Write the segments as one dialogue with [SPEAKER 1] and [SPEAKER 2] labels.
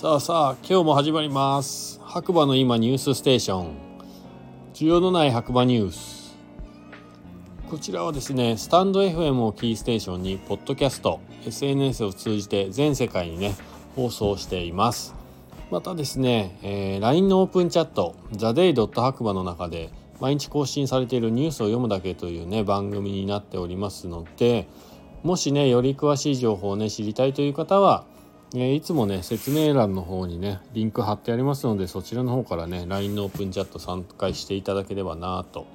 [SPEAKER 1] さあさあ今日も始まります。白馬の今ニュースステーション。需要のない白馬ニュース。こちらはですねスタンド FM をキーステーションにポッドキャスト SNS を通じて全世界にね放送しています。またですね、えー、LINE のオープンチャット TheDay. 白馬の中で毎日更新されているニュースを読むだけというね番組になっておりますのでもしねより詳しい情報をね知りたいという方は、えいつもね説明欄の方にねリンク貼ってありますのでそちらの方からね LINE のオープンチャット参加していただければなと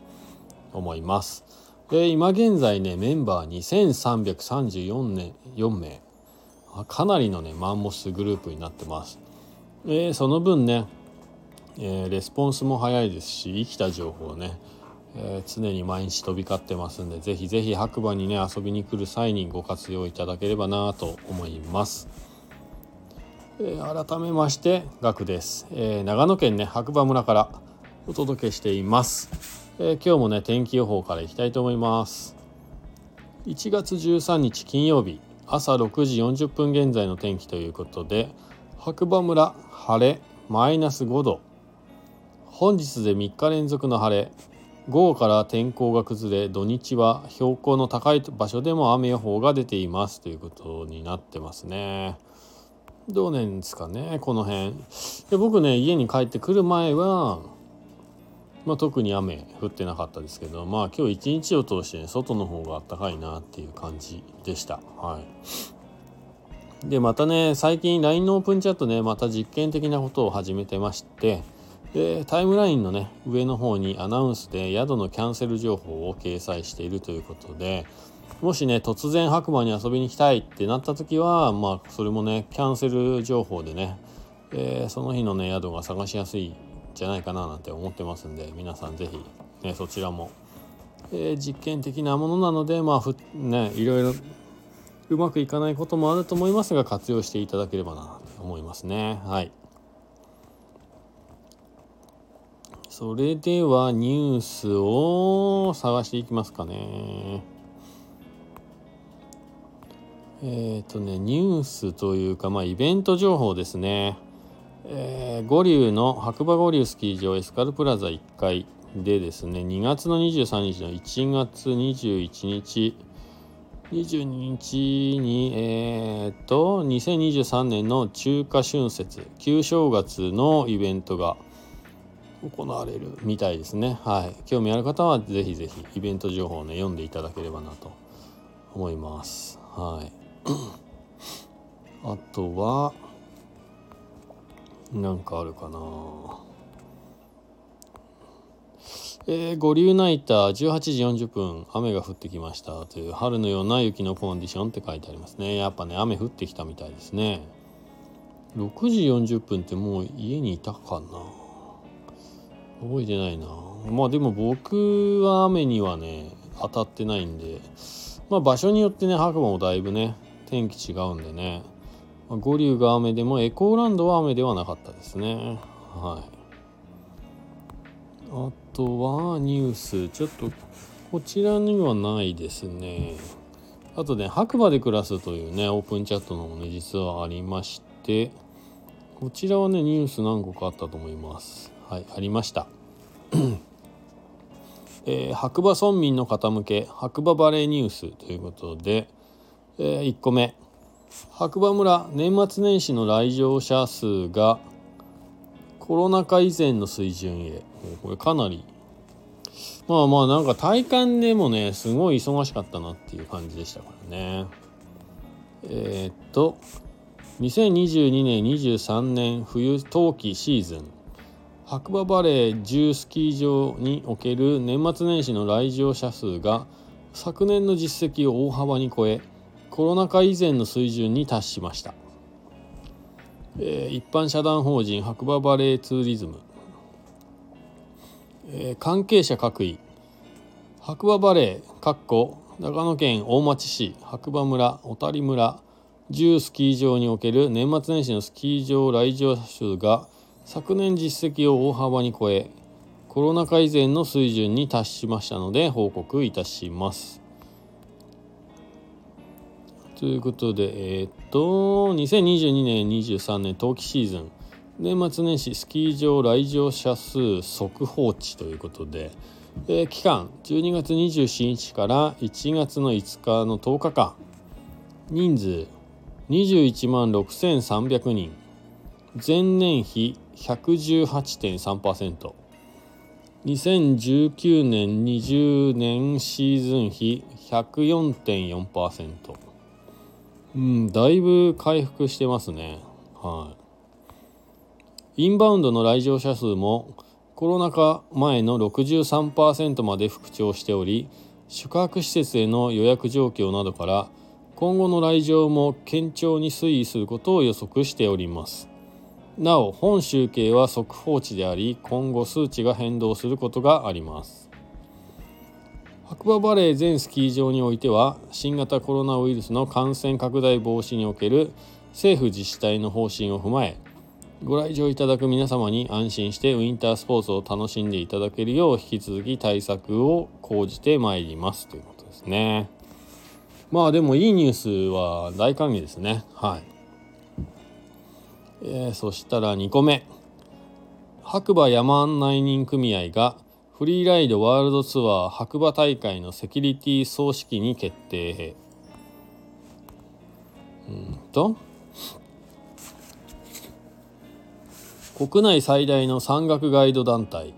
[SPEAKER 1] 思います。で今現在ねメンバー2334年4名かなりのねマンモスグループになってます。え、その分ね、えー、レスポンスも早いですし生きた情報をねえー、常に毎日飛び交ってますんでぜひぜひ白馬にね遊びに来る際にご活用いただければなと思います、えー、改めましてガクです、えー、長野県ね白馬村からお届けしています、え今日もね天気予報からいきたいと思います。1月13日金曜日朝6時40分現在の天気ということで白馬村晴れマイナス5度。本日で3日連続の晴れ。午後から天候が崩れ土日は標高の高い場所でも雨予報が出ています。ということになってますね。どうなんですかねこの辺。で僕ね家に帰ってくる前は、まあ、特に雨降ってなかったですけどまあ今日一日を通して、ね、外の方が暖かいなっていう感じでした。はい。でまたね最近 LINE のオープンチャットねまた実験的なことを始めてましてでタイムラインのね上の方にアナウンスで宿のキャンセル情報を掲載しているということでもしね突然白馬に遊びに行きたいってなった時はまあそれもねキャンセル情報でね、えー、その日のね宿が探しやすいんじゃないかななんて思ってますんで皆さん是非ねそちらも、えー、実験的なものなのでまあふねいろいろうまくいかないこともあると思いますが活用していただければなと思いますねはい。それではニュースを探していきますかね。えっ、ー、とね、ニュースというか、まあ、イベント情報ですね。えー、五竜の白馬五竜スキー場エスカルプラザ1階でですね、2月の23日の1月21日、22日に、えー、と、2023年の中華春節、旧正月のイベントが行われるみたいですね。はい。興味ある方はぜひぜひイベント情報をね、読んでいただければなと思います。はい。あとは、なんかあるかな。えー、五流ナイター18時40分雨が降ってきました。という春のような雪のコンディションって書いてありますね。やっぱね雨降ってきたみたいですね。6時40分ってもう家にいたかな。覚えてないな。まあでも僕は雨にはね当たってないんで。まあ場所によってね白馬もだいぶね天気違うんでね。五竜が雨でもエコーランドは雨ではなかったですね。はい。あとはニュース。ちょっとこちらにはないですね。あとね白馬で暮らすというねオープンチャットのもね実はありましてこちらはねニュース何個かあったと思います。はいありました。えー、白馬村民の方向け白馬バレーニュースということで、えー、1個目。白馬村年末年始の来場者数がコロナ禍以前の水準へ。これかなり。まあまあなんか体感でもねすごい忙しかったなっていう感じでしたからね。えー、っと2022年23年冬冬季シーズン。白馬バレー10スキー場における年末年始の来場者数が昨年の実績を大幅に超えコロナ禍以前の水準に達しました、えー、一般社団法人白馬バレーツーリズム、えー、関係者各位。白馬バレーかっこ長野県大町市白馬村小谷村10スキー場における年末年始のスキー場来場者数が昨年実績を大幅に超えコロナ禍以前の水準に達しましたので報告いたします。ということでえー、っと2022年23年冬季シーズン。年末年始スキー場来場者数速報値ということで、えー、期間12月27日から1月の5日の10日間。人数21万6300人。前年比118.3%。2019年20年シーズン比104.4%うんだいぶ回復してますね。はい。インバウンドの来場者数もコロナ禍前の63%まで復調しており宿泊施設への予約状況などから今後の来場も堅調に推移することを予測しております。なお本集計は速報値であり今後数値が変動することがあります。白馬バレー全スキー場においては新型コロナウイルスの感染拡大防止における政府自治体の方針を踏まえご来場いただく皆様に安心してウィンタースポーツを楽しんでいただけるよう引き続き対策を講じてまいります。ということですね。まあでもいいニュースは大歓迎ですね。はい。えー、そしたら2個目。白馬山案内人組合がフリーライドワールドツアー白馬大会のセキュリティ総指揮に決定うんと。国内最大の山岳ガイド団体。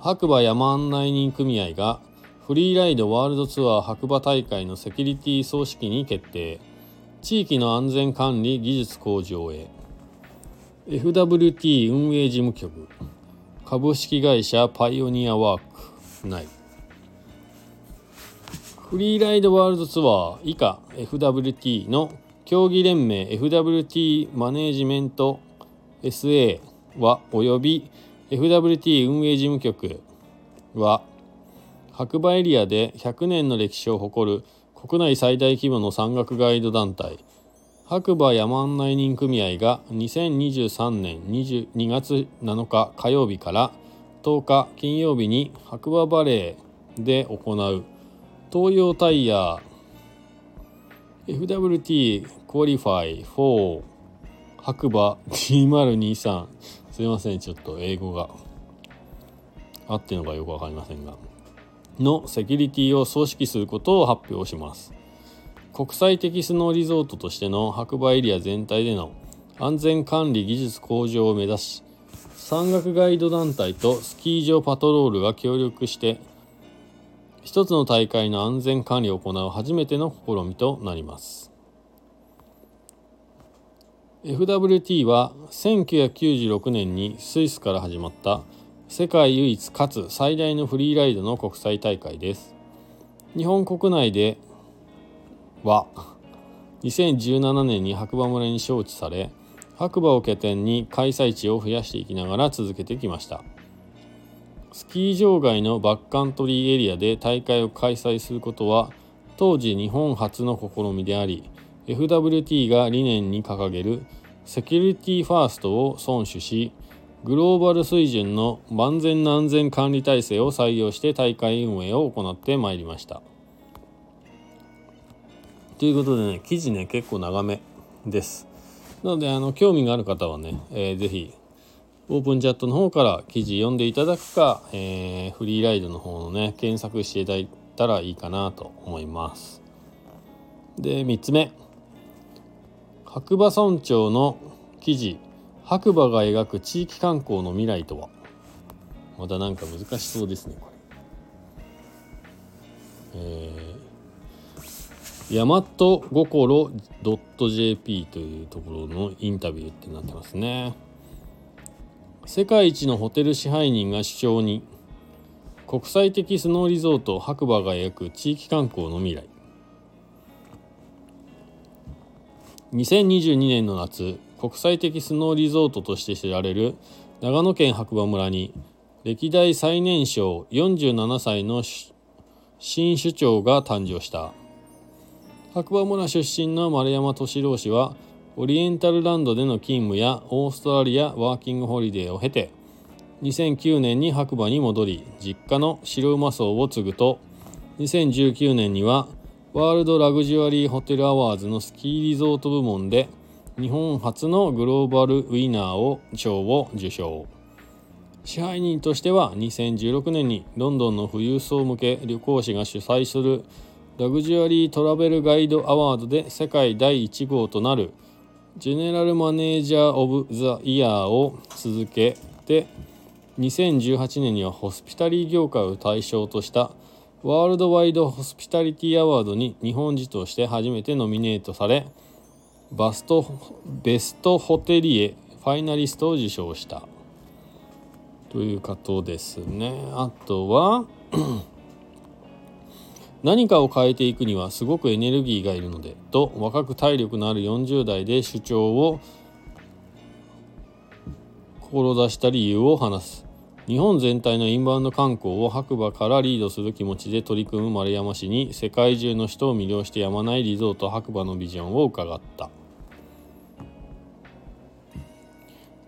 [SPEAKER 1] 白馬山案内人組合がフリーライドワールドツアー白馬大会のセキュリティ総指揮に決定。地域の安全管理技術向上へ。FWT 運営事務局。株式会社パイオニアワーク内フリーライドワールドツアー以下 FWT の競技連盟 FWT マネージメント SA はおよび FWT 運営事務局は白馬エリアで100年の歴史を誇る国内最大規模の山岳ガイド団体。白馬山案内人組合が2023年2月7日火曜日から10日金曜日に白馬バレーで行う東洋タイヤ FWT Qualify 4白馬2023すいませんちょっと英語が。合ってるのかよく分かりませんが。のセキュリティを組織することを発表します。国際的スノーリゾートとしての白馬エリア全体での安全管理技術向上を目指し山岳ガイド団体とスキー場パトロールが協力して一つの大会の安全管理を行う初めての試みとなります。FWT は1996年にスイスから始まった世界唯一かつ最大のフリーライドの国際大会です。日本国内では2017年に白馬村に招致され白馬を拠点に開催地を増やしていきながら続けてきましたスキー場外のバックカントリーエリアで大会を開催することは当時日本初の試みであり FWT が理念に掲げるセキュリティファーストを遵守しグローバル水準の万全な安全管理体制を採用して大会運営を行ってまいりました。ということでね記事ね結構長めです。なのであの興味がある方はね、えー、ぜひオープンチャットの方から記事読んでいただくか、えー、フリーライドの方のね検索していただいたらいいかなと思います。で3つ目。白馬村長の記事。白馬が描く地域観光の未来とは？またなんか難しそうですねこれ。えー大和心 .jp というところのインタビューってなってますね。世界一のホテル支配人が主張に国際的スノーリゾート白馬が描く地域観光の未来。2022年の夏国際的スノーリゾートとして知られる長野県白馬村に歴代最年少47歳の新首長が誕生した。白馬村出身の丸山敏郎氏はオリエンタルランドでの勤務やオーストラリアワーキングホリデーを経て2009年に白馬に戻り実家の白馬荘を継ぐと2019年にはワールドラグジュアリーホテルアワーズのスキーリゾート部門で日本初のグローバルウィナーを賞を受賞。支配人としては2016年にロンドンの富裕層向け旅行誌が主催するラグジュアリートラベルガイドアワードで世界第1号となる。ジェネラルマネージャー・オブ・ザ・イヤーを続けて2018年にはホスピタリー業界を対象としたワールドワイドホスピタリティアワードに日本人として初めてノミネートされバストベストホテリエファイナリストを受賞した。ということですね。あとは何かを変えていくにはすごくエネルギーがいるのでと若く体力のある40代で主張を志した理由を話す。日本全体のインバウンド観光を白馬からリードする気持ちで取り組む丸山市に世界中の人を魅了してやまないリゾート白馬のビジョンを伺った。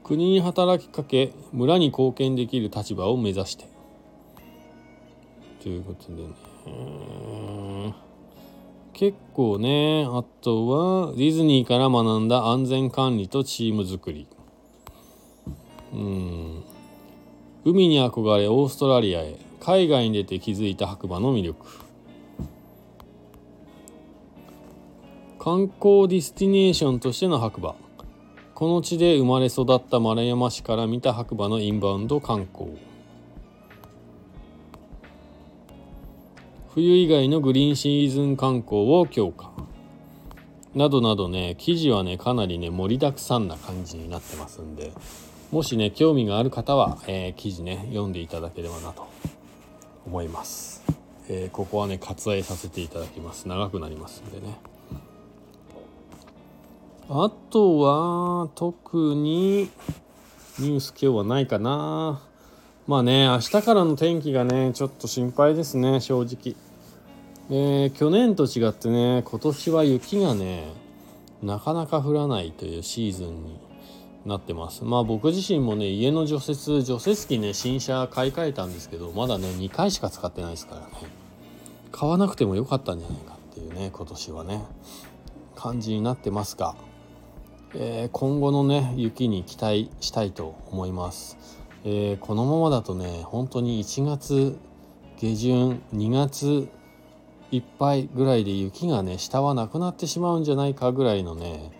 [SPEAKER 1] 国に働きかけ村に貢献できる立場を目指して。ということでね。結構ねあとはディズニーから学んだ安全管理とチーム作り。うん。海に憧れオーストラリアへ海外に出て気づいた白馬の魅力。観光ディスティネーションとしての白馬。この地で生まれ育った丸山氏から見た白馬のインバウンド観光。冬以外のグリーンシーズン観光を強化。などなどね記事はねかなりね盛りだくさんな感じになってますんでもしね興味がある方は、えー、記事ね読んでいただければなと思います、えー、ここはね割愛させていただきます。長くなりますんでね。あとは特にニュース今日はないかな。まあね明日からの天気がねちょっと心配ですね正直。え、去年と違ってね今年は雪がねなかなか降らないというシーズンになってます。まあ僕自身もね家の除雪除雪機ね新車買い替えたんですけどまだね2回しか使ってないですからね。買わなくてもよかったんじゃないかっていうね今年はね感じになってますが、えー、今後のね雪に期待したいと思います、えー、このままだとね本当に1月下旬2月いっぱいぐらいで雪がね下はなくなってしまうんじゃないかぐらいのね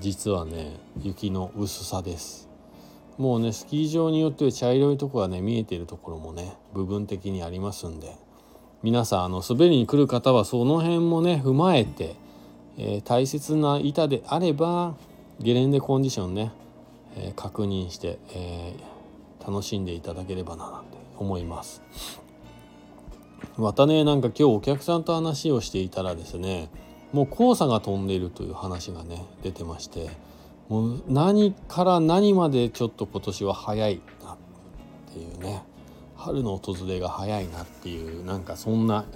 [SPEAKER 1] 実はね雪の薄さです。もうねスキー場によっては茶色いとこがね見えているところもね部分的にありますんで。皆さんあの滑りに来る方はその辺もね踏まえて、えー、大切な板であればゲレンデコンディションね、えー、確認して、えー、楽しんでいただければななんて思います。またねなんか今日お客さんと話をしていたらですねもう黄砂が飛んでいるという話がね出てましてもう何から何までちょっと今年は早いなっていうね春の訪れが早いなっていうなんかそんな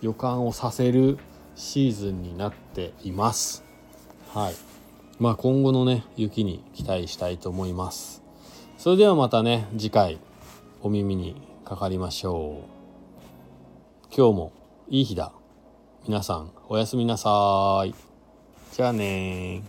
[SPEAKER 1] 予感をさせるシーズンになっています。はい。まあ今後のね雪に期待したいと思います。それではまたね次回お耳にかかりましょう。今日もいい日だ皆さんおやすみなさい。じゃあね